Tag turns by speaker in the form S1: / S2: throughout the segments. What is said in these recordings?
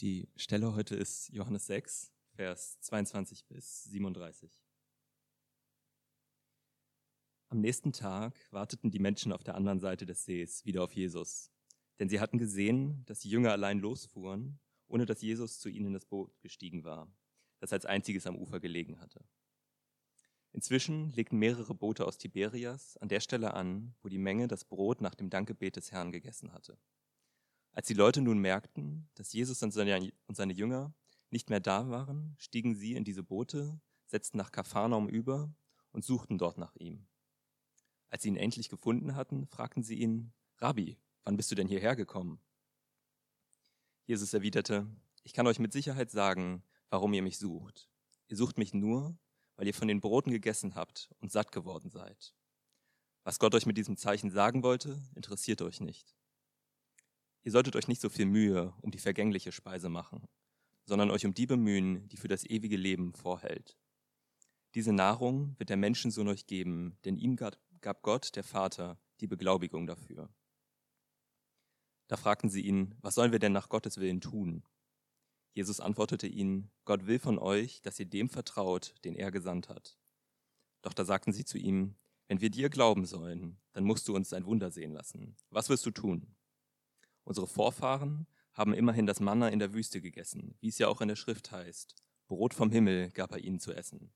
S1: Die Stelle heute ist Johannes 6, Vers 22 bis 37. Am nächsten Tag warteten die Menschen auf der anderen Seite des Sees wieder auf Jesus, denn sie hatten gesehen, dass die Jünger allein losfuhren, ohne dass Jesus zu ihnen in das Boot gestiegen war, das als einziges am Ufer gelegen hatte. Inzwischen legten mehrere Boote aus Tiberias an der Stelle an, wo die Menge das Brot nach dem Dankgebet des Herrn gegessen hatte. Als die Leute nun merkten, dass Jesus und seine Jünger nicht mehr da waren, stiegen sie in diese Boote, setzten nach Kapharnaum über und suchten dort nach ihm. Als sie ihn endlich gefunden hatten, fragten sie ihn, Rabbi, wann bist du denn hierher gekommen? Jesus erwiderte, ich kann euch mit Sicherheit sagen, warum ihr mich sucht. Ihr sucht mich nur, weil ihr von den Broten gegessen habt und satt geworden seid. Was Gott euch mit diesem Zeichen sagen wollte, interessiert euch nicht. Ihr solltet euch nicht so viel Mühe um die vergängliche Speise machen, sondern euch um die bemühen, die für das ewige Leben vorhält. Diese Nahrung wird der Menschensohn euch geben, denn ihm gab Gott, der Vater, die Beglaubigung dafür. Da fragten sie ihn, was sollen wir denn nach Gottes Willen tun? Jesus antwortete ihnen, Gott will von euch, dass ihr dem vertraut, den er gesandt hat. Doch da sagten sie zu ihm, wenn wir dir glauben sollen, dann musst du uns ein Wunder sehen lassen. Was wirst du tun? Unsere Vorfahren haben immerhin das Manna in der Wüste gegessen, wie es ja auch in der Schrift heißt. Brot vom Himmel gab er ihnen zu essen.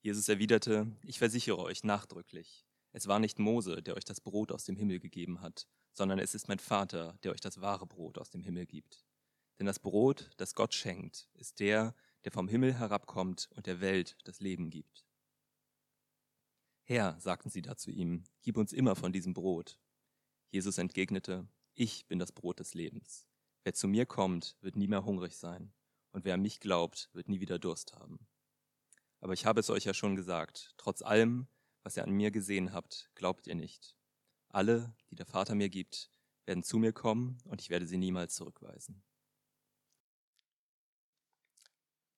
S1: Jesus erwiderte, ich versichere euch nachdrücklich, es war nicht Mose, der euch das Brot aus dem Himmel gegeben hat, sondern es ist mein Vater, der euch das wahre Brot aus dem Himmel gibt. Denn das Brot, das Gott schenkt, ist der, der vom Himmel herabkommt und der Welt das Leben gibt. Herr, sagten sie da zu ihm, gib uns immer von diesem Brot. Jesus entgegnete, ich bin das Brot des Lebens. Wer zu mir kommt, wird nie mehr hungrig sein, und wer an mich glaubt, wird nie wieder Durst haben. Aber ich habe es euch ja schon gesagt, trotz allem, was ihr an mir gesehen habt, glaubt ihr nicht. Alle, die der Vater mir gibt, werden zu mir kommen, und ich werde sie niemals zurückweisen.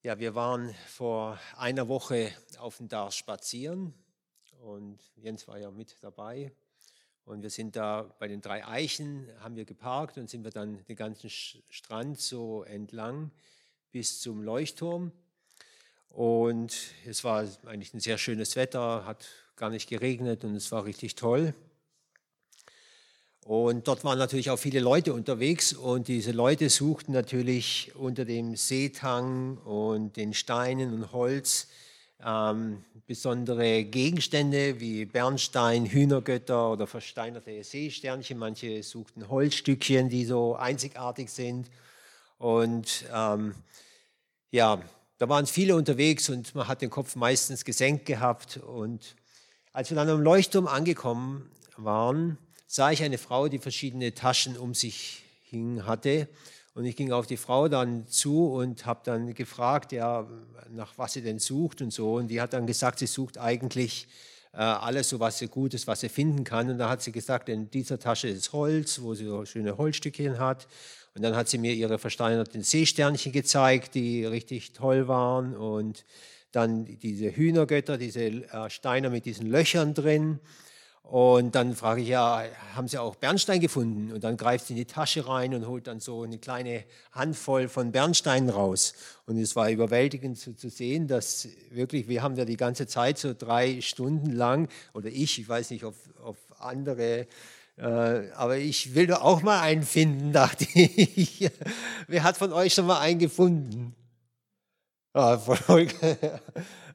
S2: Ja, wir waren vor einer Woche auf dem Dar spazieren und Jens war ja mit dabei. Und wir sind da bei den drei Eichen, haben wir geparkt und sind wir dann den ganzen Strand so entlang bis zum Leuchtturm. Und es war eigentlich ein sehr schönes Wetter, hat gar nicht geregnet und es war richtig toll. Und dort waren natürlich auch viele Leute unterwegs und diese Leute suchten natürlich unter dem Seetang und den Steinen und Holz ähm, besondere Gegenstände wie Bernstein, Hühnergötter oder versteinerte Seesternchen. Manche suchten Holzstückchen, die so einzigartig sind. Und ähm, ja, da waren viele unterwegs und man hat den Kopf meistens gesenkt gehabt. Und als wir dann am Leuchtturm angekommen waren, sah ich eine Frau, die verschiedene Taschen um sich hing hatte. Und ich ging auf die Frau dann zu und habe dann gefragt, ja, nach was sie denn sucht und so. Und die hat dann gesagt, sie sucht eigentlich äh, alles, so was sie Gutes, was sie finden kann. Und da hat sie gesagt, in dieser Tasche ist Holz, wo sie so schöne Holzstückchen hat. Und dann hat sie mir ihre versteinerten Seesternchen gezeigt, die richtig toll waren. Und dann diese Hühnergötter, diese äh, Steine mit diesen Löchern drin. Und dann frage ich ja, haben Sie auch Bernstein gefunden? Und dann greift sie in die Tasche rein und holt dann so eine kleine Handvoll von Bernsteinen raus. Und es war überwältigend zu, zu sehen, dass wirklich, wir haben ja die ganze Zeit so drei Stunden lang, oder ich, ich weiß nicht, ob, ob andere, äh, aber ich will doch auch mal einen finden, dachte ich. Wer hat von euch schon mal einen gefunden? Ah,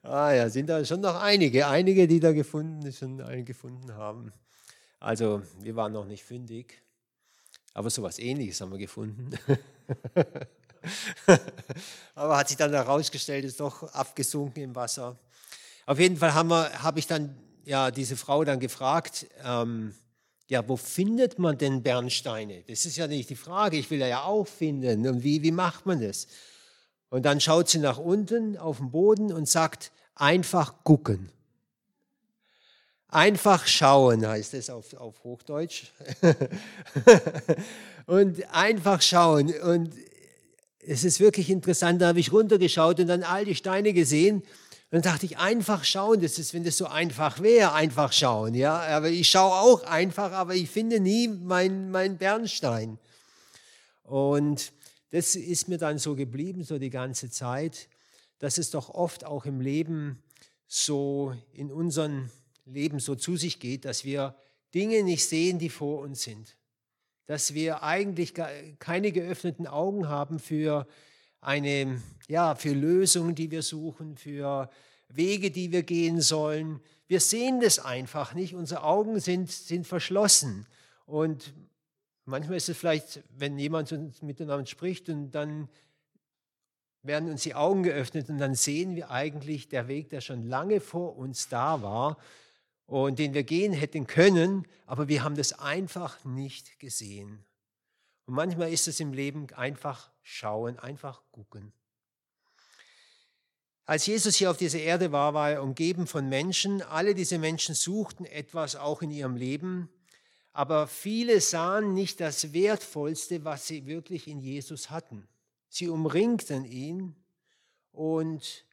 S2: Ah ja, sind da schon noch einige, einige, die da gefunden, schon einen gefunden haben. Also wir waren noch nicht fündig, aber sowas ähnliches haben wir gefunden. aber hat sich dann herausgestellt, ist doch abgesunken im Wasser. Auf jeden Fall habe hab ich dann ja, diese Frau dann gefragt, ähm, ja, wo findet man denn Bernsteine? Das ist ja nicht die Frage, ich will ja auch finden. Und wie, wie macht man das? Und dann schaut sie nach unten auf den Boden und sagt, einfach gucken. Einfach schauen heißt es auf, auf Hochdeutsch. und einfach schauen. Und es ist wirklich interessant, da habe ich runtergeschaut und dann all die Steine gesehen. Und dann dachte ich, einfach schauen, das ist, wenn das so einfach wäre, einfach schauen. Ja, aber ich schaue auch einfach, aber ich finde nie meinen mein Bernstein. Und das ist mir dann so geblieben, so die ganze Zeit, dass es doch oft auch im Leben so in unserem Leben so zu sich geht, dass wir Dinge nicht sehen, die vor uns sind. Dass wir eigentlich keine geöffneten Augen haben für eine, ja, für Lösungen, die wir suchen, für Wege, die wir gehen sollen. Wir sehen das einfach nicht. Unsere Augen sind, sind verschlossen. Und manchmal ist es vielleicht, wenn jemand miteinander spricht und dann werden uns die Augen geöffnet und dann sehen wir eigentlich der Weg, der schon lange vor uns da war und den wir gehen hätten können, aber wir haben das einfach nicht gesehen. Und manchmal ist es im Leben einfach schauen, einfach gucken. Als Jesus hier auf dieser Erde war, war er umgeben von Menschen. Alle diese Menschen suchten etwas auch in ihrem Leben, aber viele sahen nicht das Wertvollste, was sie wirklich in Jesus hatten. Sie umringten ihn und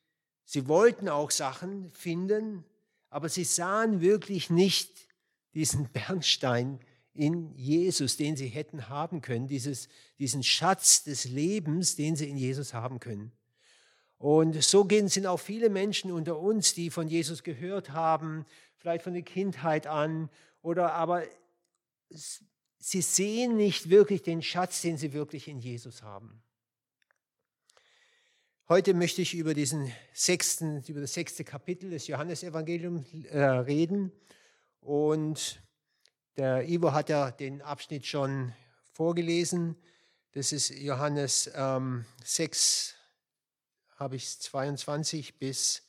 S2: sie wollten auch Sachen finden, aber sie sahen wirklich nicht diesen Bernstein in Jesus, den sie hätten haben können, dieses, diesen Schatz des Lebens, den sie in Jesus haben können. Und so gehen, sind auch viele Menschen unter uns, die von Jesus gehört haben, vielleicht von der Kindheit an, oder aber sie sehen nicht wirklich den Schatz, den sie wirklich in Jesus haben. Heute möchte ich über diesen sechsten, über das sechste Kapitel des Johannesevangeliums äh, reden. Und der Ivo hat ja den Abschnitt schon vorgelesen. Das ist Johannes ähm, 6, habe ich 22 bis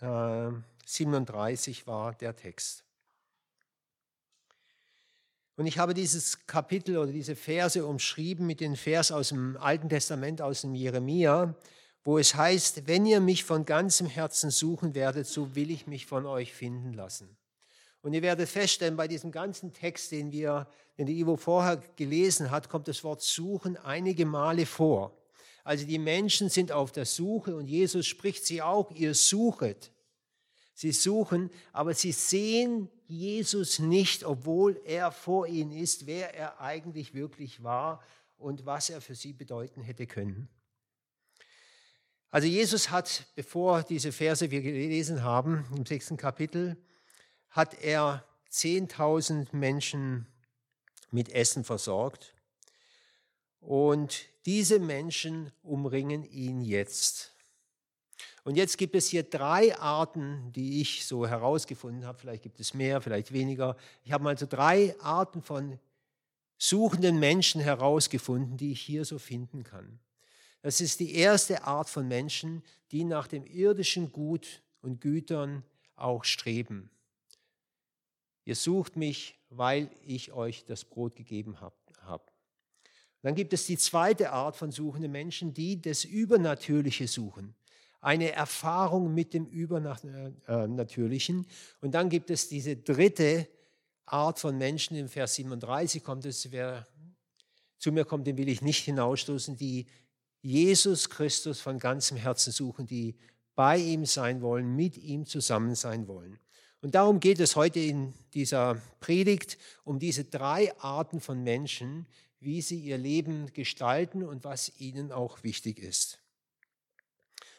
S2: äh, 37 war der Text. Und ich habe dieses Kapitel oder diese Verse umschrieben mit den Vers aus dem Alten Testament, aus dem Jeremia wo es heißt, wenn ihr mich von ganzem Herzen suchen werdet, so will ich mich von euch finden lassen. Und ihr werdet feststellen, bei diesem ganzen Text, den wir, den der Ivo vorher gelesen hat, kommt das Wort suchen einige Male vor. Also die Menschen sind auf der Suche und Jesus spricht sie auch, ihr suchet. Sie suchen, aber sie sehen Jesus nicht, obwohl er vor ihnen ist, wer er eigentlich wirklich war und was er für sie bedeuten hätte können. Also Jesus hat, bevor diese Verse wir gelesen haben, im sechsten Kapitel, hat er 10.000 Menschen mit Essen versorgt. Und diese Menschen umringen ihn jetzt. Und jetzt gibt es hier drei Arten, die ich so herausgefunden habe. Vielleicht gibt es mehr, vielleicht weniger. Ich habe mal so drei Arten von suchenden Menschen herausgefunden, die ich hier so finden kann. Das ist die erste Art von Menschen, die nach dem irdischen Gut und Gütern auch streben. Ihr sucht mich, weil ich euch das Brot gegeben habe. Dann gibt es die zweite Art von suchenden Menschen, die das Übernatürliche suchen. Eine Erfahrung mit dem Übernatürlichen. Und dann gibt es diese dritte Art von Menschen, im Vers 37 kommt es, wer zu mir kommt, den will ich nicht hinausstoßen, die Jesus Christus von ganzem Herzen suchen, die bei ihm sein wollen, mit ihm zusammen sein wollen. Und darum geht es heute in dieser Predigt, um diese drei Arten von Menschen, wie sie ihr Leben gestalten und was ihnen auch wichtig ist.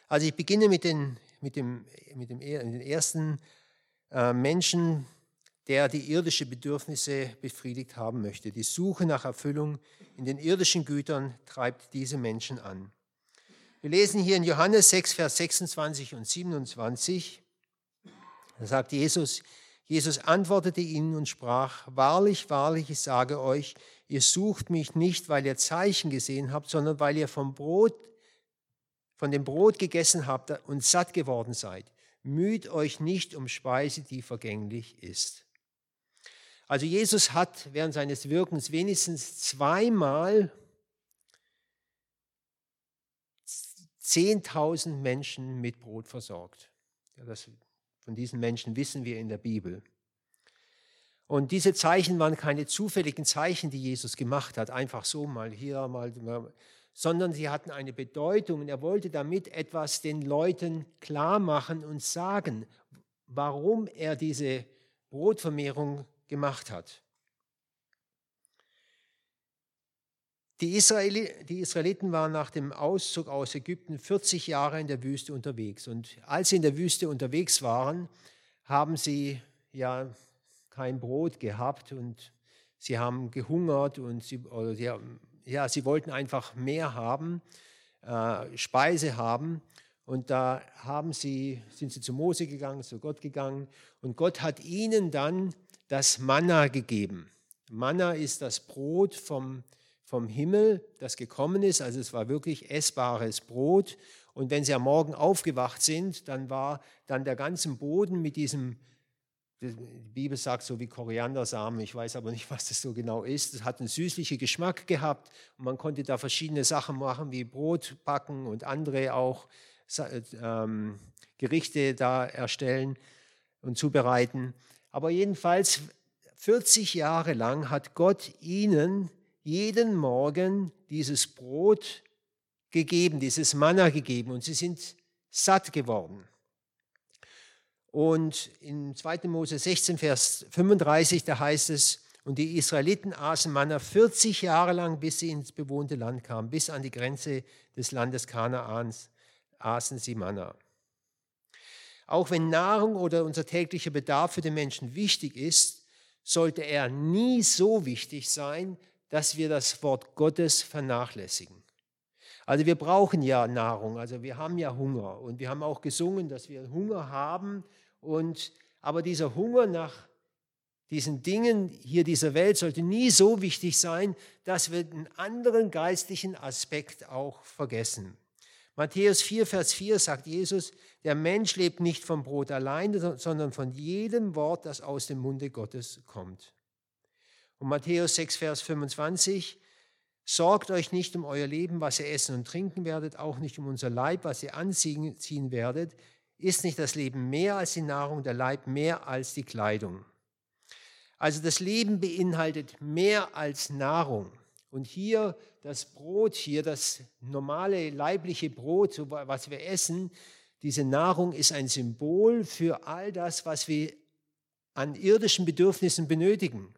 S2: Also ich beginne mit, den, mit, dem, mit dem, den ersten äh, Menschen, der die irdische Bedürfnisse befriedigt haben möchte. Die Suche nach Erfüllung in den irdischen Gütern treibt diese Menschen an. Wir lesen hier in Johannes 6, Vers 26 und 27. Da sagt Jesus, Jesus antwortete ihnen und sprach, Wahrlich, wahrlich, ich sage euch, ihr sucht mich nicht, weil ihr Zeichen gesehen habt, sondern weil ihr vom Brot, von dem Brot gegessen habt und satt geworden seid. Müht euch nicht um Speise, die vergänglich ist. Also Jesus hat während seines Wirkens wenigstens zweimal 10.000 Menschen mit Brot versorgt. Ja, das, von diesen Menschen wissen wir in der Bibel. Und diese Zeichen waren keine zufälligen Zeichen, die Jesus gemacht hat, einfach so mal hier, mal, mal sondern sie hatten eine Bedeutung und er wollte damit etwas den Leuten klar machen und sagen, warum er diese Brotvermehrung gemacht hat. Die, Israeli, die Israeliten waren nach dem Auszug aus Ägypten 40 Jahre in der Wüste unterwegs. Und als sie in der Wüste unterwegs waren, haben sie ja kein Brot gehabt und sie haben gehungert und sie, sie, ja, sie wollten einfach mehr haben, äh, Speise haben. Und da haben sie, sind sie zu Mose gegangen, zu Gott gegangen und Gott hat ihnen dann das Manna gegeben. Manna ist das Brot vom, vom Himmel, das gekommen ist. Also es war wirklich essbares Brot. Und wenn sie am Morgen aufgewacht sind, dann war dann der ganze Boden mit diesem, die Bibel sagt so wie Koriandersamen, ich weiß aber nicht, was das so genau ist. Es hat einen süßlichen Geschmack gehabt und man konnte da verschiedene Sachen machen, wie Brot backen und andere auch ähm, Gerichte da erstellen und zubereiten. Aber jedenfalls 40 Jahre lang hat Gott ihnen jeden Morgen dieses Brot gegeben, dieses Manna gegeben und sie sind satt geworden. Und in 2. Mose 16, Vers 35, da heißt es, und die Israeliten aßen Manna 40 Jahre lang, bis sie ins bewohnte Land kamen, bis an die Grenze des Landes Kanaans aßen sie Manna. Auch wenn Nahrung oder unser täglicher Bedarf für den Menschen wichtig ist, sollte er nie so wichtig sein, dass wir das Wort Gottes vernachlässigen. Also wir brauchen ja Nahrung, also wir haben ja Hunger und wir haben auch gesungen, dass wir Hunger haben und aber dieser Hunger nach diesen Dingen hier dieser Welt sollte nie so wichtig sein, dass wir einen anderen geistlichen Aspekt auch vergessen. Matthäus 4, Vers 4 sagt Jesus, der Mensch lebt nicht vom Brot allein, sondern von jedem Wort, das aus dem Munde Gottes kommt. Und Matthäus 6, Vers 25, sorgt euch nicht um euer Leben, was ihr essen und trinken werdet, auch nicht um unser Leib, was ihr anziehen werdet. Ist nicht das Leben mehr als die Nahrung, der Leib mehr als die Kleidung? Also das Leben beinhaltet mehr als Nahrung. Und hier das Brot, hier das normale leibliche Brot, was wir essen, diese Nahrung ist ein Symbol für all das, was wir an irdischen Bedürfnissen benötigen.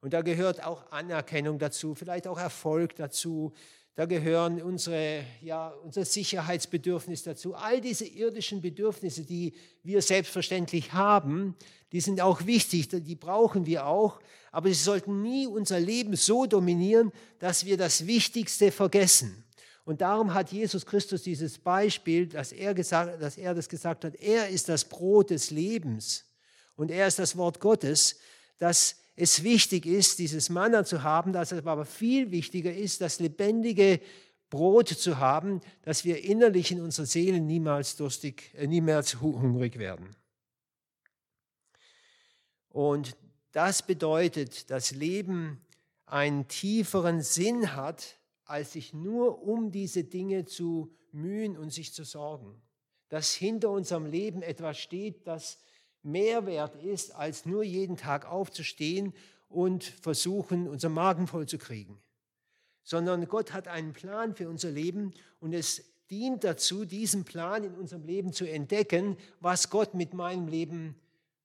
S2: Und da gehört auch Anerkennung dazu, vielleicht auch Erfolg dazu. Da gehören unsere, ja, unser Sicherheitsbedürfnis dazu. All diese irdischen Bedürfnisse, die wir selbstverständlich haben, die sind auch wichtig, die brauchen wir auch aber sie sollten nie unser Leben so dominieren, dass wir das Wichtigste vergessen. Und darum hat Jesus Christus dieses Beispiel, dass er, gesagt, dass er das gesagt hat, er ist das Brot des Lebens und er ist das Wort Gottes, dass es wichtig ist, dieses Manna zu haben, dass es aber viel wichtiger ist, das lebendige Brot zu haben, dass wir innerlich in unserer Seele niemals durstig, äh, niemals hungrig werden. Und das bedeutet, dass Leben einen tieferen Sinn hat, als sich nur um diese Dinge zu mühen und sich zu sorgen. Dass hinter unserem Leben etwas steht, das mehr wert ist, als nur jeden Tag aufzustehen und versuchen, unser Magen voll zu kriegen. Sondern Gott hat einen Plan für unser Leben und es dient dazu, diesen Plan in unserem Leben zu entdecken, was Gott mit meinem Leben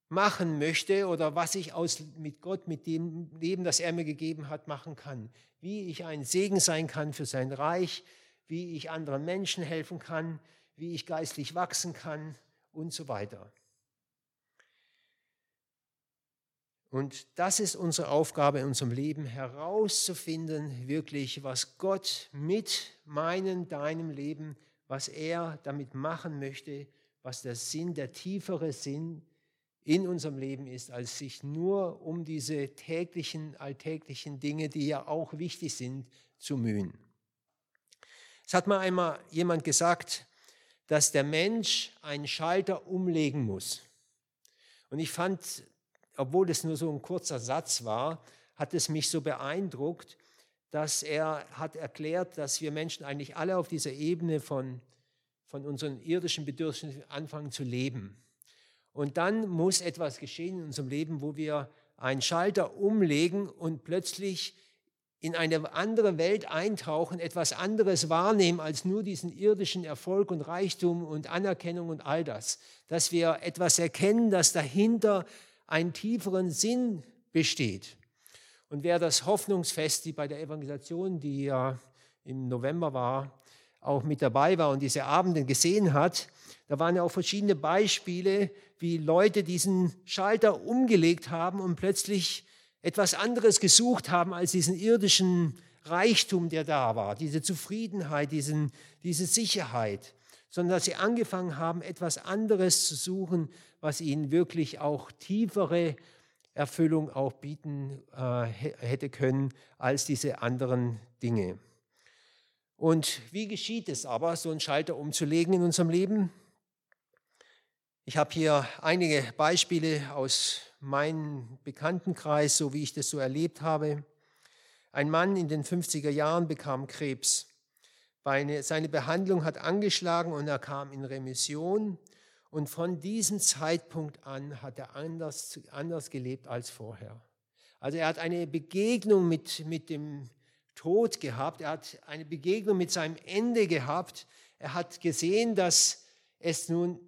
S2: machen möchte oder was ich aus, mit Gott, mit dem Leben, das er mir gegeben hat, machen kann. Wie ich ein Segen sein kann für sein Reich, wie ich anderen Menschen helfen kann, wie ich geistlich wachsen kann und so weiter. Und das ist unsere Aufgabe in unserem Leben, herauszufinden, wirklich, was Gott mit meinem, deinem Leben, was er damit machen möchte, was der Sinn, der tiefere Sinn in unserem Leben ist, als sich nur um diese täglichen, alltäglichen Dinge, die ja auch wichtig sind, zu mühen. Es hat mal einmal jemand gesagt, dass der Mensch einen Schalter umlegen muss. Und ich fand, obwohl es nur so ein kurzer Satz war, hat es mich so beeindruckt, dass er hat erklärt, dass wir Menschen eigentlich alle auf dieser Ebene von, von unseren irdischen Bedürfnissen anfangen zu leben. Und dann muss etwas geschehen in unserem Leben, wo wir einen Schalter umlegen und plötzlich in eine andere Welt eintauchen, etwas anderes wahrnehmen als nur diesen irdischen Erfolg und Reichtum und Anerkennung und all das. Dass wir etwas erkennen, dass dahinter einen tieferen Sinn besteht. Und wer das Hoffnungsfest, die bei der Evangelisation, die ja im November war, auch mit dabei war und diese Abende gesehen hat, da waren ja auch verschiedene Beispiele, wie Leute diesen Schalter umgelegt haben und plötzlich etwas anderes gesucht haben als diesen irdischen Reichtum, der da war, diese Zufriedenheit, diesen, diese Sicherheit, sondern dass sie angefangen haben, etwas anderes zu suchen, was ihnen wirklich auch tiefere Erfüllung auch bieten äh, hätte können als diese anderen Dinge. Und wie geschieht es aber, so einen Schalter umzulegen in unserem Leben? Ich habe hier einige Beispiele aus meinem Bekanntenkreis, so wie ich das so erlebt habe. Ein Mann in den 50er Jahren bekam Krebs. Seine Behandlung hat angeschlagen und er kam in Remission. Und von diesem Zeitpunkt an hat er anders, anders gelebt als vorher. Also er hat eine Begegnung mit, mit dem Tod gehabt. Er hat eine Begegnung mit seinem Ende gehabt. Er hat gesehen, dass es nun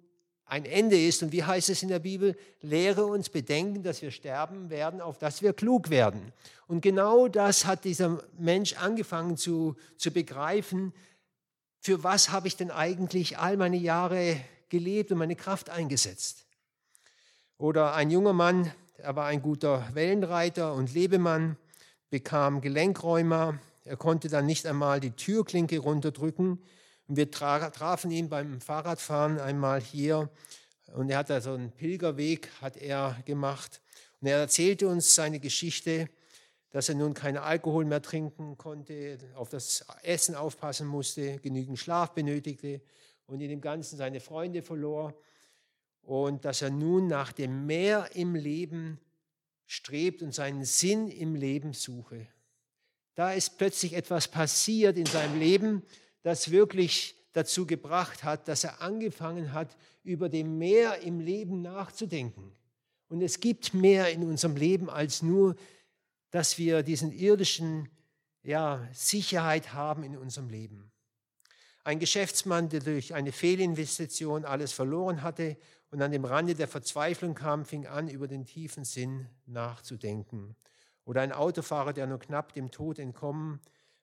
S2: ein Ende ist. Und wie heißt es in der Bibel? Lehre uns bedenken, dass wir sterben werden, auf dass wir klug werden. Und genau das hat dieser Mensch angefangen zu, zu begreifen. Für was habe ich denn eigentlich all meine Jahre gelebt und meine Kraft eingesetzt? Oder ein junger Mann, er war ein guter Wellenreiter und Lebemann, bekam Gelenkräumer. Er konnte dann nicht einmal die Türklinke runterdrücken wir trafen ihn beim Fahrradfahren einmal hier. Und er hat da so einen Pilgerweg hat er gemacht. Und er erzählte uns seine Geschichte, dass er nun keinen Alkohol mehr trinken konnte, auf das Essen aufpassen musste, genügend Schlaf benötigte und in dem Ganzen seine Freunde verlor. Und dass er nun nach dem Mehr im Leben strebt und seinen Sinn im Leben suche. Da ist plötzlich etwas passiert in seinem Leben, das wirklich dazu gebracht hat, dass er angefangen hat, über dem Mehr im Leben nachzudenken. Und es gibt mehr in unserem Leben als nur, dass wir diesen irdischen ja, Sicherheit haben in unserem Leben. Ein Geschäftsmann, der durch eine Fehlinvestition alles verloren hatte und an dem Rande der Verzweiflung kam, fing an, über den tiefen Sinn nachzudenken. Oder ein Autofahrer, der nur knapp dem Tod entkommen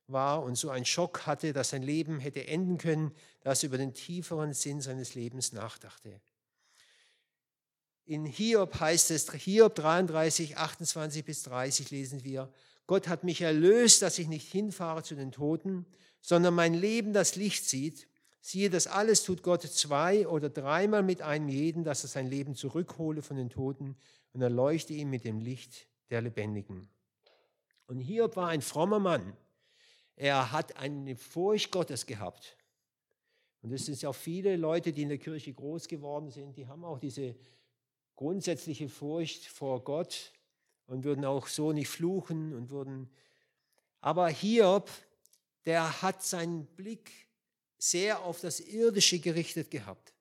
S2: war und so einen Schock hatte, dass sein Leben hätte enden können, dass er über den tieferen Sinn seines Lebens nachdachte. In Hiob heißt es, Hiob 33, 28 bis 30 lesen wir, Gott hat mich erlöst, dass ich nicht hinfahre zu den Toten, sondern mein Leben das Licht sieht. Siehe, das alles tut Gott zwei oder dreimal mit einem jeden, dass er sein Leben zurückhole von den Toten und erleuchte ihn mit dem Licht der Lebendigen. Und Hiob war ein frommer Mann. Er hat eine Furcht Gottes gehabt. Und es sind ja auch viele Leute, die in der Kirche groß geworden sind, die haben auch diese grundsätzliche Furcht vor Gott und würden auch so nicht fluchen und würden. Aber Hiob, der hat seinen Blick sehr auf das Irdische gerichtet gehabt.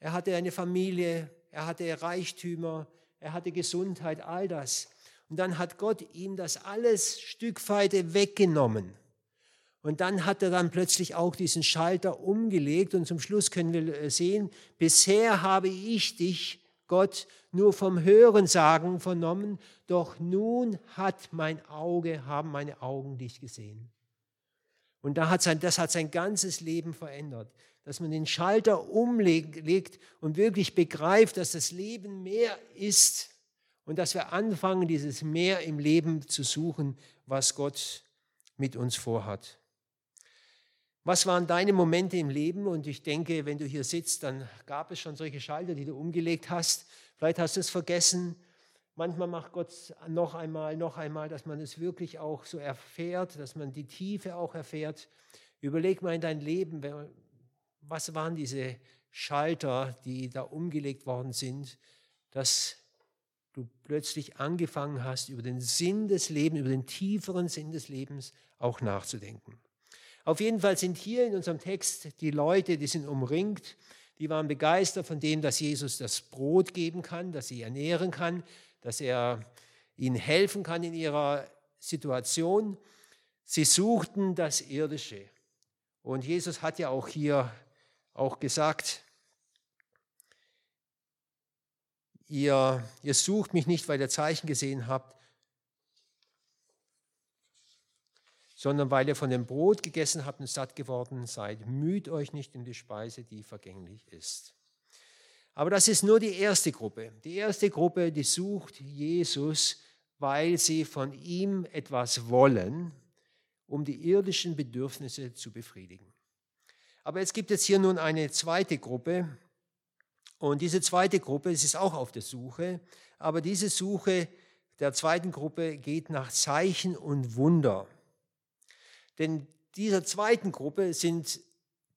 S2: Er hatte eine Familie, er hatte Reichtümer, er hatte Gesundheit, all das. Und dann hat Gott ihm das alles Stückweite weggenommen. Und dann hat er dann plötzlich auch diesen Schalter umgelegt und zum Schluss können wir äh, sehen, bisher habe ich dich, Gott, nur vom Hören sagen vernommen, doch nun hat mein Auge, haben meine Augen dich gesehen. Und da hat sein, das hat sein ganzes Leben verändert, dass man den Schalter umlegt und wirklich begreift, dass das Leben mehr ist und dass wir anfangen, dieses Mehr im Leben zu suchen, was Gott mit uns vorhat. Was waren deine Momente im Leben? Und ich denke, wenn du hier sitzt, dann gab es schon solche Schalter, die du umgelegt hast. Vielleicht hast du es vergessen. Manchmal macht Gott noch einmal, noch einmal, dass man es wirklich auch so erfährt, dass man die Tiefe auch erfährt. Überleg mal in dein Leben, was waren diese Schalter, die da umgelegt worden sind, dass du plötzlich angefangen hast, über den Sinn des Lebens, über den tieferen Sinn des Lebens auch nachzudenken. Auf jeden Fall sind hier in unserem Text die Leute, die sind umringt, die waren begeistert von dem, dass Jesus das Brot geben kann, dass sie ernähren kann, dass er ihnen helfen kann in ihrer Situation. Sie suchten das Irdische. Und Jesus hat ja auch hier auch gesagt, ihr, ihr sucht mich nicht, weil ihr Zeichen gesehen habt, sondern weil ihr von dem Brot gegessen habt und satt geworden seid. Müht euch nicht um die Speise, die vergänglich ist. Aber das ist nur die erste Gruppe. Die erste Gruppe, die sucht Jesus, weil sie von ihm etwas wollen, um die irdischen Bedürfnisse zu befriedigen. Aber jetzt gibt es hier nun eine zweite Gruppe. Und diese zweite Gruppe, es ist auch auf der Suche, aber diese Suche der zweiten Gruppe geht nach Zeichen und Wunder. Denn dieser zweiten Gruppe sind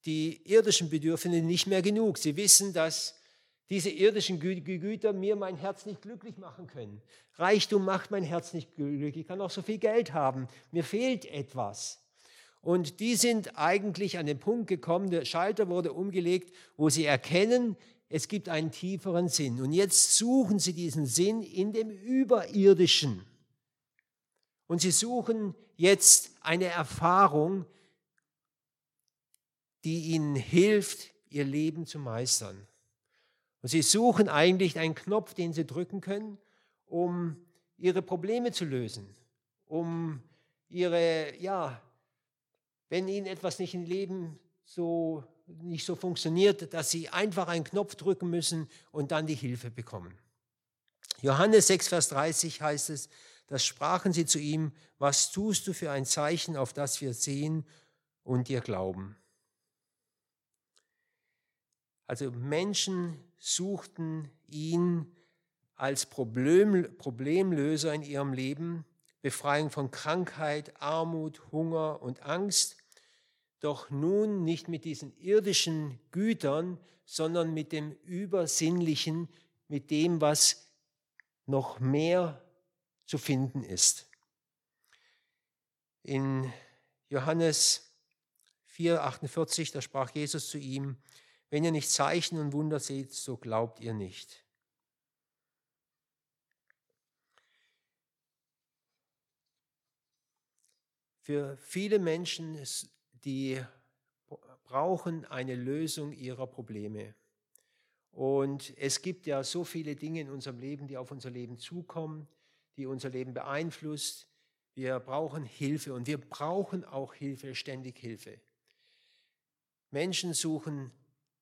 S2: die irdischen Bedürfnisse nicht mehr genug. Sie wissen, dass diese irdischen Güter mir mein Herz nicht glücklich machen können. Reichtum macht mein Herz nicht glücklich. Ich kann auch so viel Geld haben. Mir fehlt etwas. Und die sind eigentlich an den Punkt gekommen, der Schalter wurde umgelegt, wo sie erkennen, es gibt einen tieferen Sinn. Und jetzt suchen sie diesen Sinn in dem Überirdischen. Und sie suchen jetzt eine Erfahrung, die ihnen hilft, ihr Leben zu meistern. Und sie suchen eigentlich einen Knopf, den sie drücken können, um ihre Probleme zu lösen, um ihre, ja, wenn ihnen etwas nicht im Leben so nicht so funktioniert, dass sie einfach einen Knopf drücken müssen und dann die Hilfe bekommen. Johannes 6, Vers 30 heißt es, das sprachen sie zu ihm, was tust du für ein Zeichen, auf das wir sehen und dir glauben? Also Menschen suchten ihn als Problem, Problemlöser in ihrem Leben, Befreiung von Krankheit, Armut, Hunger und Angst doch nun nicht mit diesen irdischen Gütern, sondern mit dem Übersinnlichen, mit dem, was noch mehr zu finden ist. In Johannes 4,48, da sprach Jesus zu ihm, wenn ihr nicht Zeichen und Wunder seht, so glaubt ihr nicht. Für viele Menschen die brauchen eine Lösung ihrer Probleme. Und es gibt ja so viele Dinge in unserem Leben, die auf unser Leben zukommen, die unser Leben beeinflusst. Wir brauchen Hilfe und wir brauchen auch Hilfe, ständig Hilfe. Menschen suchen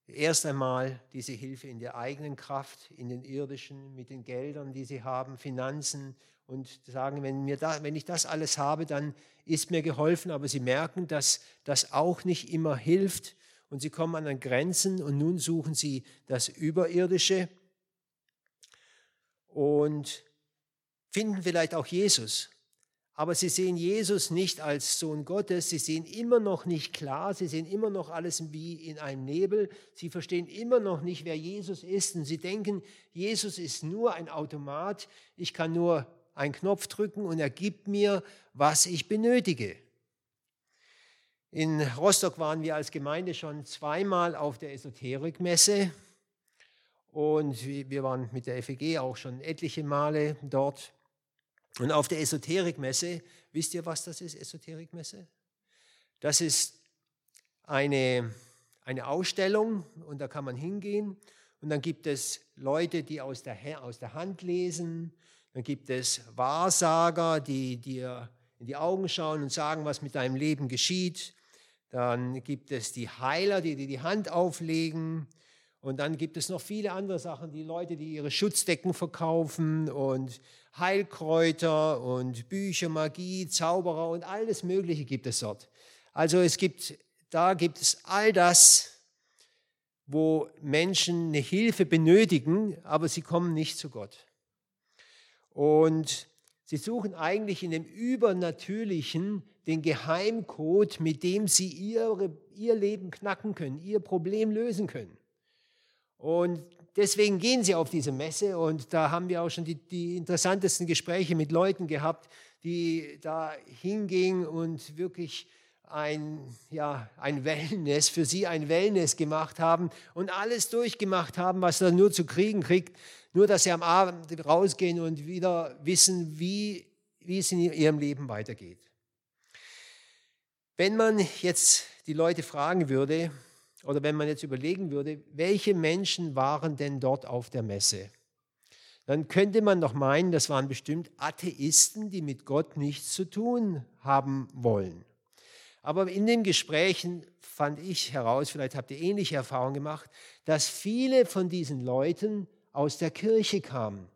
S2: erst einmal diese Hilfe in der eigenen Kraft, in den irdischen, mit den Geldern, die sie haben, Finanzen und sagen, wenn, mir da, wenn ich das alles habe, dann ist mir geholfen. Aber sie merken, dass das auch nicht immer hilft und sie kommen an Grenzen und nun suchen sie das Überirdische und finden vielleicht auch Jesus. Aber sie sehen Jesus nicht als Sohn Gottes, sie sehen immer noch nicht klar, sie sehen immer noch alles wie in einem Nebel, sie verstehen immer noch nicht, wer Jesus ist und sie denken, Jesus ist nur ein Automat, ich kann nur einen Knopf drücken und er gibt mir, was ich benötige. In Rostock waren wir als Gemeinde schon zweimal auf der Esoterikmesse und wir waren mit der FEG auch schon etliche Male dort. Und auf der Esoterikmesse, wisst ihr, was das ist, Esoterikmesse? Das ist eine, eine Ausstellung und da kann man hingehen und dann gibt es Leute, die aus der, aus der Hand lesen dann gibt es Wahrsager, die dir in die Augen schauen und sagen, was mit deinem Leben geschieht. Dann gibt es die Heiler, die dir die Hand auflegen. Und dann gibt es noch viele andere Sachen, die Leute, die ihre Schutzdecken verkaufen und Heilkräuter und Bücher, Magie, Zauberer und alles Mögliche gibt es dort. Also es gibt, da gibt es all das, wo Menschen eine Hilfe benötigen, aber sie kommen nicht zu Gott. Und sie suchen eigentlich in dem Übernatürlichen den Geheimcode, mit dem sie ihre, ihr Leben knacken können, ihr Problem lösen können. Und deswegen gehen sie auf diese Messe und da haben wir auch schon die, die interessantesten Gespräche mit Leuten gehabt, die da hingingen und wirklich ein, ja, ein Wellness, für sie ein Wellness gemacht haben und alles durchgemacht haben, was er nur zu kriegen kriegt, nur dass sie am Abend rausgehen und wieder wissen, wie, wie es in ihrem Leben weitergeht. Wenn man jetzt die Leute fragen würde, oder wenn man jetzt überlegen würde, welche Menschen waren denn dort auf der Messe, dann könnte man doch meinen, das waren bestimmt Atheisten, die mit Gott nichts zu tun haben wollen. Aber in den Gesprächen fand ich heraus, vielleicht habt ihr ähnliche Erfahrungen gemacht, dass viele von diesen Leuten aus der Kirche kamen.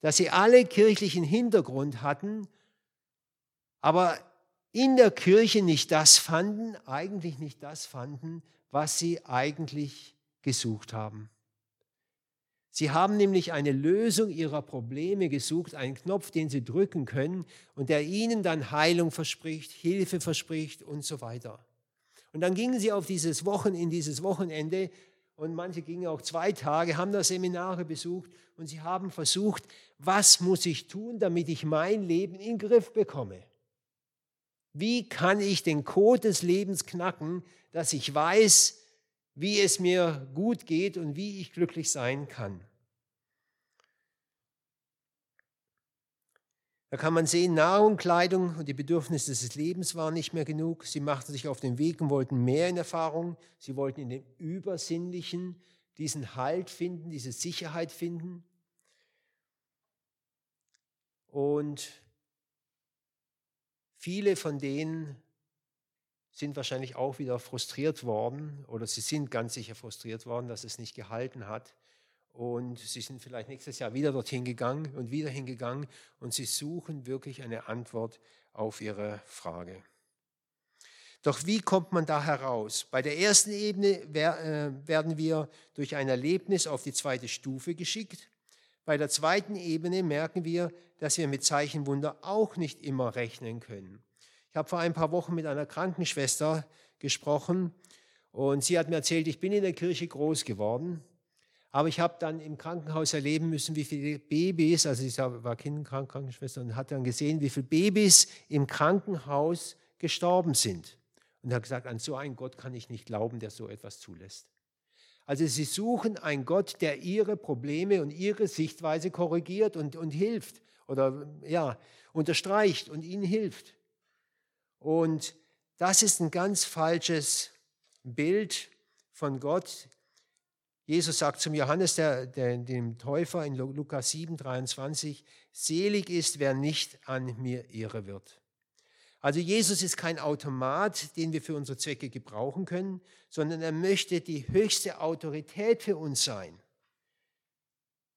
S2: Dass sie alle kirchlichen Hintergrund hatten, aber in der Kirche nicht das fanden, eigentlich nicht das fanden, was sie eigentlich gesucht haben. Sie haben nämlich eine Lösung ihrer Probleme gesucht, einen Knopf, den sie drücken können und der ihnen dann Heilung verspricht, Hilfe verspricht und so weiter. Und dann gingen sie auf dieses Wochen, in dieses Wochenende und manche gingen auch zwei Tage, haben da Seminare besucht und sie haben versucht, was muss ich tun, damit ich mein Leben in den Griff bekomme? Wie kann ich den Code des Lebens knacken, dass ich weiß, wie es mir gut geht und wie ich glücklich sein kann. Da kann man sehen, Nahrung, Kleidung und die Bedürfnisse des Lebens waren nicht mehr genug. Sie machten sich auf den Weg und wollten mehr in Erfahrung. Sie wollten in dem Übersinnlichen diesen Halt finden, diese Sicherheit finden. Und viele von denen sind wahrscheinlich auch wieder frustriert worden oder sie sind ganz sicher frustriert worden, dass es nicht gehalten hat. Und sie sind vielleicht nächstes Jahr wieder dorthin gegangen und wieder hingegangen und sie suchen wirklich eine Antwort auf ihre Frage. Doch wie kommt man da heraus? Bei der ersten Ebene äh, werden wir durch ein Erlebnis auf die zweite Stufe geschickt. Bei der zweiten Ebene merken wir, dass wir mit Zeichenwunder auch nicht immer rechnen können. Ich habe vor ein paar Wochen mit einer Krankenschwester gesprochen und sie hat mir erzählt, ich bin in der Kirche groß geworden, aber ich habe dann im Krankenhaus erleben müssen, wie viele Babys, also ich war Kinderkrankenschwester und hat dann gesehen, wie viele Babys im Krankenhaus gestorben sind. Und hat gesagt, an so einen Gott kann ich nicht glauben, der so etwas zulässt. Also sie suchen einen Gott, der ihre Probleme und ihre Sichtweise korrigiert und, und hilft oder ja, unterstreicht und ihnen hilft. Und das ist ein ganz falsches Bild von Gott. Jesus sagt zum Johannes, der, der, dem Täufer in Lukas 7, 23, selig ist, wer nicht an mir Ehre wird. Also Jesus ist kein Automat, den wir für unsere Zwecke gebrauchen können, sondern er möchte die höchste Autorität für uns sein.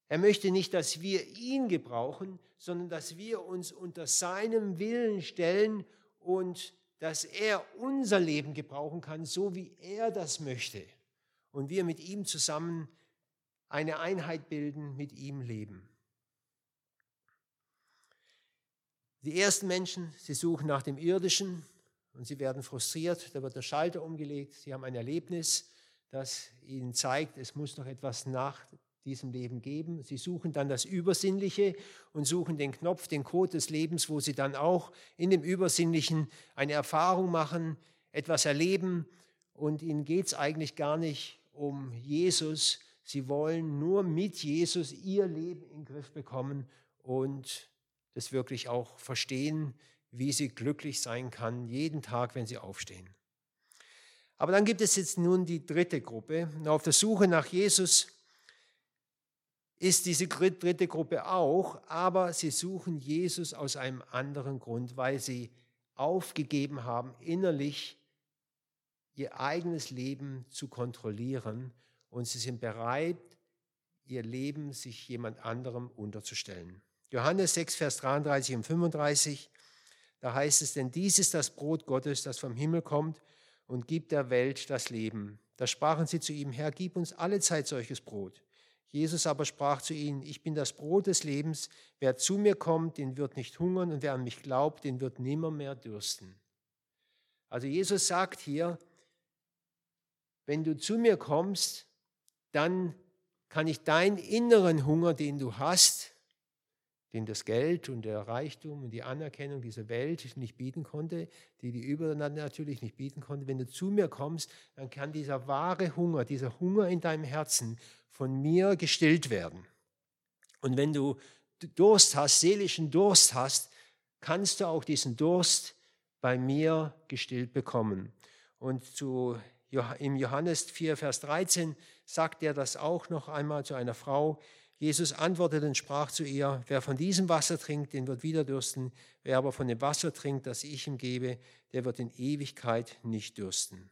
S2: Er möchte nicht, dass wir ihn gebrauchen, sondern dass wir uns unter seinem Willen stellen und dass er unser Leben gebrauchen kann, so wie er das möchte. Und wir mit ihm zusammen eine Einheit bilden, mit ihm leben. Die ersten Menschen, sie suchen nach dem Irdischen und sie werden frustriert. Da wird der Schalter umgelegt. Sie haben ein Erlebnis, das ihnen zeigt, es muss noch etwas nach diesem Leben geben. Sie suchen dann das Übersinnliche und suchen den Knopf, den Code des Lebens, wo sie dann auch in dem Übersinnlichen eine Erfahrung machen, etwas erleben. Und ihnen geht es eigentlich gar nicht um Jesus. Sie wollen nur mit Jesus ihr Leben in den Griff bekommen und das wirklich auch verstehen, wie sie glücklich sein kann, jeden Tag, wenn sie aufstehen. Aber dann gibt es jetzt nun die dritte Gruppe. Auf der Suche nach Jesus ist diese dritte Gruppe auch, aber sie suchen Jesus aus einem anderen Grund, weil sie aufgegeben haben, innerlich ihr eigenes Leben zu kontrollieren und sie sind bereit, ihr Leben sich jemand anderem unterzustellen. Johannes 6, Vers 33 und 35, da heißt es, denn dies ist das Brot Gottes, das vom Himmel kommt und gibt der Welt das Leben. Da sprachen sie zu ihm, Herr, gib uns alle Zeit solches Brot. Jesus aber sprach zu ihnen, ich bin das Brot des Lebens, wer zu mir kommt, den wird nicht hungern und wer an mich glaubt, den wird nimmermehr dürsten. Also Jesus sagt hier, wenn du zu mir kommst, dann kann ich deinen inneren Hunger, den du hast, den das Geld und der Reichtum und die Anerkennung dieser Welt nicht bieten konnte, die die Übernatürlich natürlich nicht bieten konnte, wenn du zu mir kommst, dann kann dieser wahre Hunger, dieser Hunger in deinem Herzen von mir gestillt werden. Und wenn du Durst hast, seelischen Durst hast, kannst du auch diesen Durst bei mir gestillt bekommen. Und zu, im Johannes 4, Vers 13 sagt er das auch noch einmal zu einer Frau. Jesus antwortete und sprach zu ihr, wer von diesem Wasser trinkt, den wird wieder dürsten, wer aber von dem Wasser trinkt, das ich ihm gebe, der wird in Ewigkeit nicht dürsten.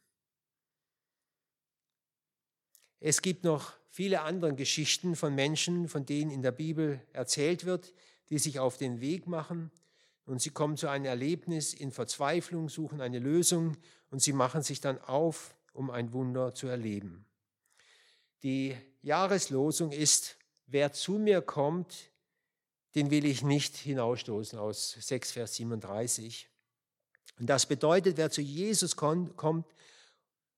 S2: Es gibt noch viele andere Geschichten von Menschen, von denen in der Bibel erzählt wird, die sich auf den Weg machen und sie kommen zu einem Erlebnis in Verzweiflung, suchen eine Lösung und sie machen sich dann auf, um ein Wunder zu erleben. Die Jahreslosung ist, wer zu mir kommt, den will ich nicht hinausstoßen aus 6, Vers 37. Und das bedeutet, wer zu Jesus kommt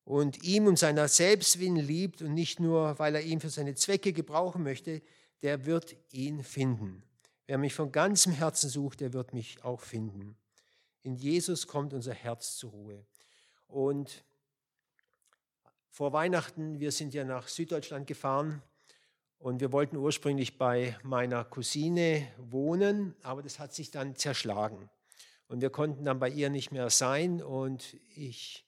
S2: und ihm um seiner Selbstwillen liebt und nicht nur, weil er ihn für seine Zwecke gebrauchen möchte, der wird ihn finden. Wer mich von ganzem Herzen sucht, der wird mich auch finden. In Jesus kommt unser Herz zur Ruhe. Und vor Weihnachten, wir sind ja nach Süddeutschland gefahren und wir wollten ursprünglich bei meiner Cousine wohnen, aber das hat sich dann zerschlagen. Und wir konnten dann bei ihr nicht mehr sein. Und ich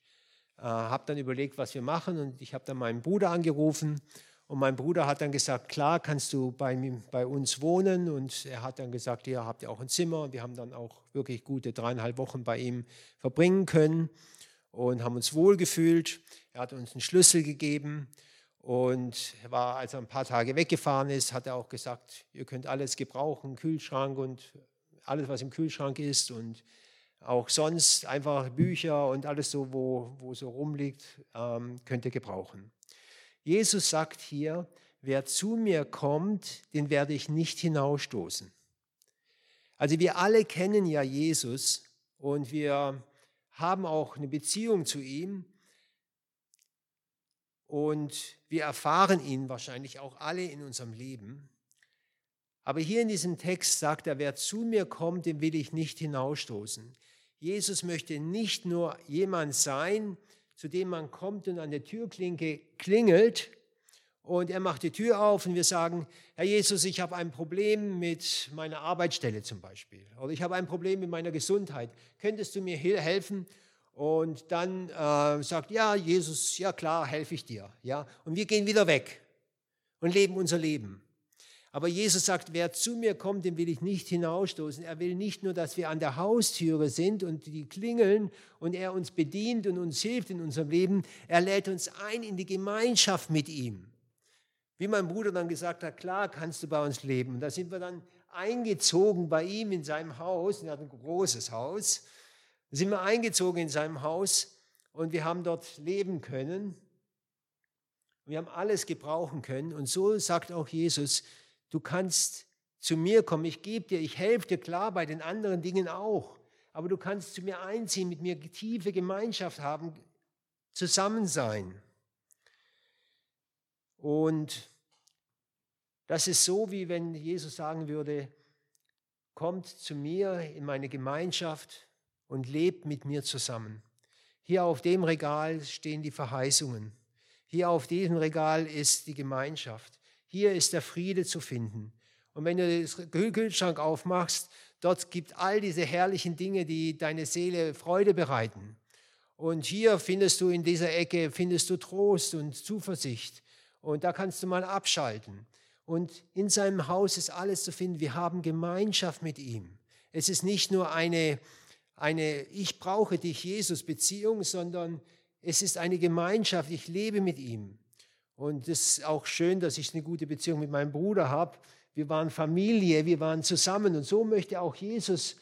S2: äh, habe dann überlegt, was wir machen. Und ich habe dann meinen Bruder angerufen. Und mein Bruder hat dann gesagt, klar, kannst du bei, bei uns wohnen. Und er hat dann gesagt, ja, habt ihr auch ein Zimmer. Und wir haben dann auch wirklich gute dreieinhalb Wochen bei ihm verbringen können und haben uns wohlgefühlt. Er hat uns einen Schlüssel gegeben und war, als er ein paar Tage weggefahren ist, hat er auch gesagt, ihr könnt alles gebrauchen, Kühlschrank und alles, was im Kühlschrank ist und auch sonst einfach Bücher und alles so, wo, wo so rumliegt, ähm, könnt ihr gebrauchen. Jesus sagt hier, wer zu mir kommt, den werde ich nicht hinausstoßen. Also wir alle kennen ja Jesus und wir haben auch eine Beziehung zu ihm und wir erfahren ihn wahrscheinlich auch alle in unserem Leben. Aber hier in diesem Text sagt er, wer zu mir kommt, den will ich nicht hinausstoßen. Jesus möchte nicht nur jemand sein, zu dem man kommt und an der Türklinke klingelt und er macht die Tür auf und wir sagen, Herr Jesus, ich habe ein Problem mit meiner Arbeitsstelle zum Beispiel oder ich habe ein Problem mit meiner Gesundheit. Könntest du mir helfen? Und dann äh, sagt, ja, Jesus, ja klar, helfe ich dir. Ja? Und wir gehen wieder weg und leben unser Leben. Aber Jesus sagt, wer zu mir kommt, den will ich nicht hinausstoßen. Er will nicht nur, dass wir an der Haustüre sind und die klingeln und er uns bedient und uns hilft in unserem Leben. Er lädt uns ein in die Gemeinschaft mit ihm. Wie mein Bruder dann gesagt hat, klar kannst du bei uns leben. Und da sind wir dann eingezogen bei ihm in seinem Haus. Er hat ein großes Haus. Sind wir eingezogen in seinem Haus und wir haben dort leben können. Wir haben alles gebrauchen können. Und so sagt auch Jesus, du kannst zu mir kommen, ich gebe dir, ich helfe dir klar bei den anderen Dingen auch. Aber du kannst zu mir einziehen, mit mir tiefe Gemeinschaft haben, zusammen sein. Und das ist so, wie wenn Jesus sagen würde, kommt zu mir in meine Gemeinschaft, und lebt mit mir zusammen. Hier auf dem Regal stehen die Verheißungen. Hier auf diesem Regal ist die Gemeinschaft. Hier ist der Friede zu finden. Und wenn du den Kühlschrank aufmachst, dort gibt all diese herrlichen Dinge, die deine Seele Freude bereiten. Und hier findest du in dieser Ecke, findest du Trost und Zuversicht. Und da kannst du mal abschalten. Und in seinem Haus ist alles zu finden. Wir haben Gemeinschaft mit ihm. Es ist nicht nur eine, eine Ich brauche dich, Jesus Beziehung, sondern es ist eine Gemeinschaft. Ich lebe mit ihm. Und es ist auch schön, dass ich eine gute Beziehung mit meinem Bruder habe. Wir waren Familie, wir waren zusammen. Und so möchte auch Jesus,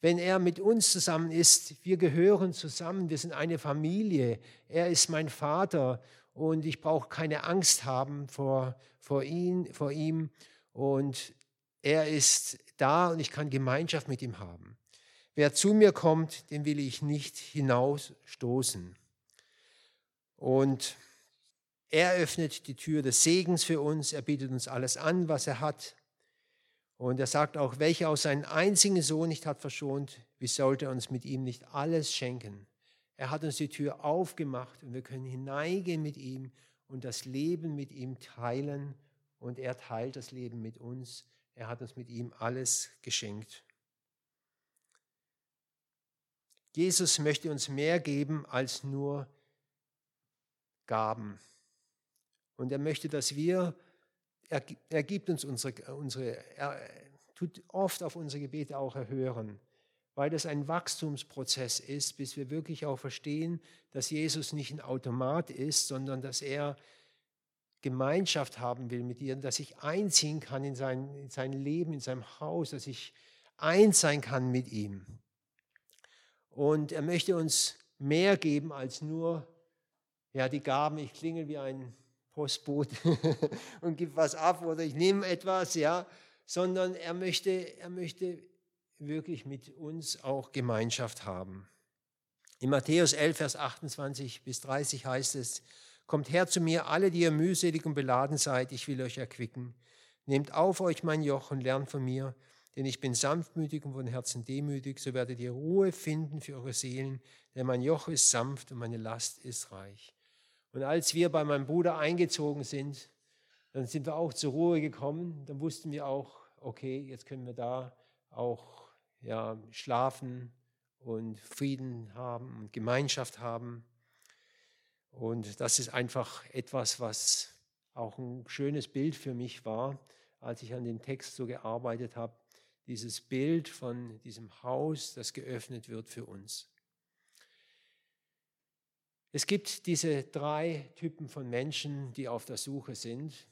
S2: wenn er mit uns zusammen ist, wir gehören zusammen, wir sind eine Familie. Er ist mein Vater und ich brauche keine Angst haben vor, vor, ihn, vor ihm. Und er ist da und ich kann Gemeinschaft mit ihm haben. Wer zu mir kommt, den will ich nicht hinausstoßen. Und er öffnet die Tür des Segens für uns, er bietet uns alles an, was er hat. Und er sagt auch, welcher aus seinen einzigen Sohn nicht hat verschont, wie sollte er uns mit ihm nicht alles schenken? Er hat uns die Tür aufgemacht und wir können hineingehen mit ihm und das Leben mit ihm teilen. Und er teilt das Leben mit uns. Er hat uns mit ihm alles geschenkt. Jesus möchte uns mehr geben als nur Gaben. Und er möchte, dass wir er, er gibt uns unsere, unsere er tut oft auf unsere Gebete auch erhören, weil das ein Wachstumsprozess ist, bis wir wirklich auch verstehen, dass Jesus nicht ein Automat ist, sondern dass er Gemeinschaft haben will mit dir, dass ich einziehen kann in sein, in sein Leben, in seinem Haus, dass ich eins sein kann mit ihm. Und er möchte uns mehr geben als nur ja, die Gaben. Ich klingel wie ein Postbote und gebe was ab oder ich nehme etwas, ja, sondern er möchte, er möchte wirklich mit uns auch Gemeinschaft haben. In Matthäus 11, Vers 28 bis 30 heißt es, Kommt her zu mir, alle, die ihr mühselig und beladen seid, ich will euch erquicken. Nehmt auf euch mein Joch und lernt von mir, denn ich bin sanftmütig und von Herzen demütig, so werdet ihr Ruhe finden für eure Seelen, denn mein Joch ist sanft und meine Last ist reich. Und als wir bei meinem Bruder eingezogen sind, dann sind wir auch zur Ruhe gekommen. Dann wussten wir auch, okay, jetzt können wir da auch ja, schlafen und Frieden haben und Gemeinschaft haben. Und das ist einfach etwas, was auch ein schönes Bild für mich war, als ich an dem Text so gearbeitet habe. Dieses Bild von diesem Haus, das geöffnet wird für uns. Es gibt diese drei Typen von Menschen, die auf der Suche sind.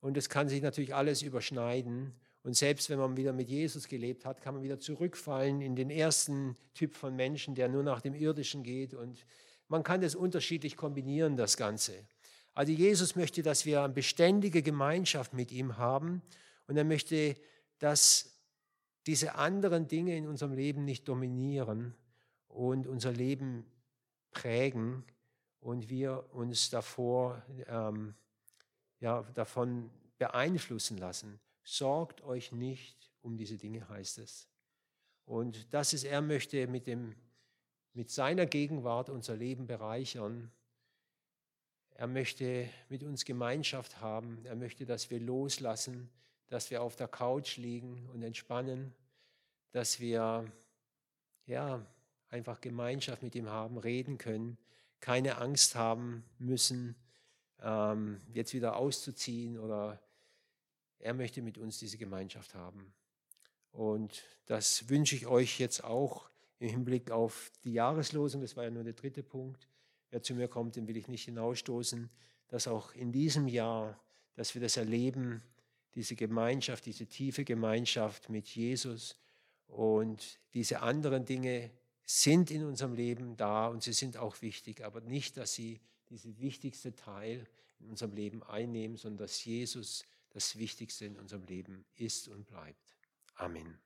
S2: Und es kann sich natürlich alles überschneiden. Und selbst wenn man wieder mit Jesus gelebt hat, kann man wieder zurückfallen in den ersten Typ von Menschen, der nur nach dem Irdischen geht und man kann das unterschiedlich kombinieren, das Ganze. Also Jesus möchte, dass wir eine beständige Gemeinschaft mit ihm haben und er möchte, dass diese anderen Dinge in unserem Leben nicht dominieren und unser Leben prägen und wir uns davor, ähm, ja, davon beeinflussen lassen. Sorgt euch nicht um diese Dinge, heißt es. Und das ist, er möchte mit dem mit seiner Gegenwart unser Leben bereichern. Er möchte mit uns Gemeinschaft haben. Er möchte, dass wir loslassen, dass wir auf der Couch liegen und entspannen, dass wir ja einfach Gemeinschaft mit ihm haben, reden können, keine Angst haben müssen, ähm, jetzt wieder auszuziehen oder er möchte mit uns diese Gemeinschaft haben. Und das wünsche ich euch jetzt auch im Hinblick auf die Jahreslosung, das war ja nur der dritte Punkt, wer zu mir kommt, den will ich nicht hinausstoßen, dass auch in diesem Jahr, dass wir das erleben, diese Gemeinschaft, diese tiefe Gemeinschaft mit Jesus und diese anderen Dinge sind in unserem Leben da und sie sind auch wichtig, aber nicht, dass sie diesen wichtigste Teil in unserem Leben einnehmen, sondern dass Jesus das Wichtigste in unserem Leben ist und bleibt. Amen.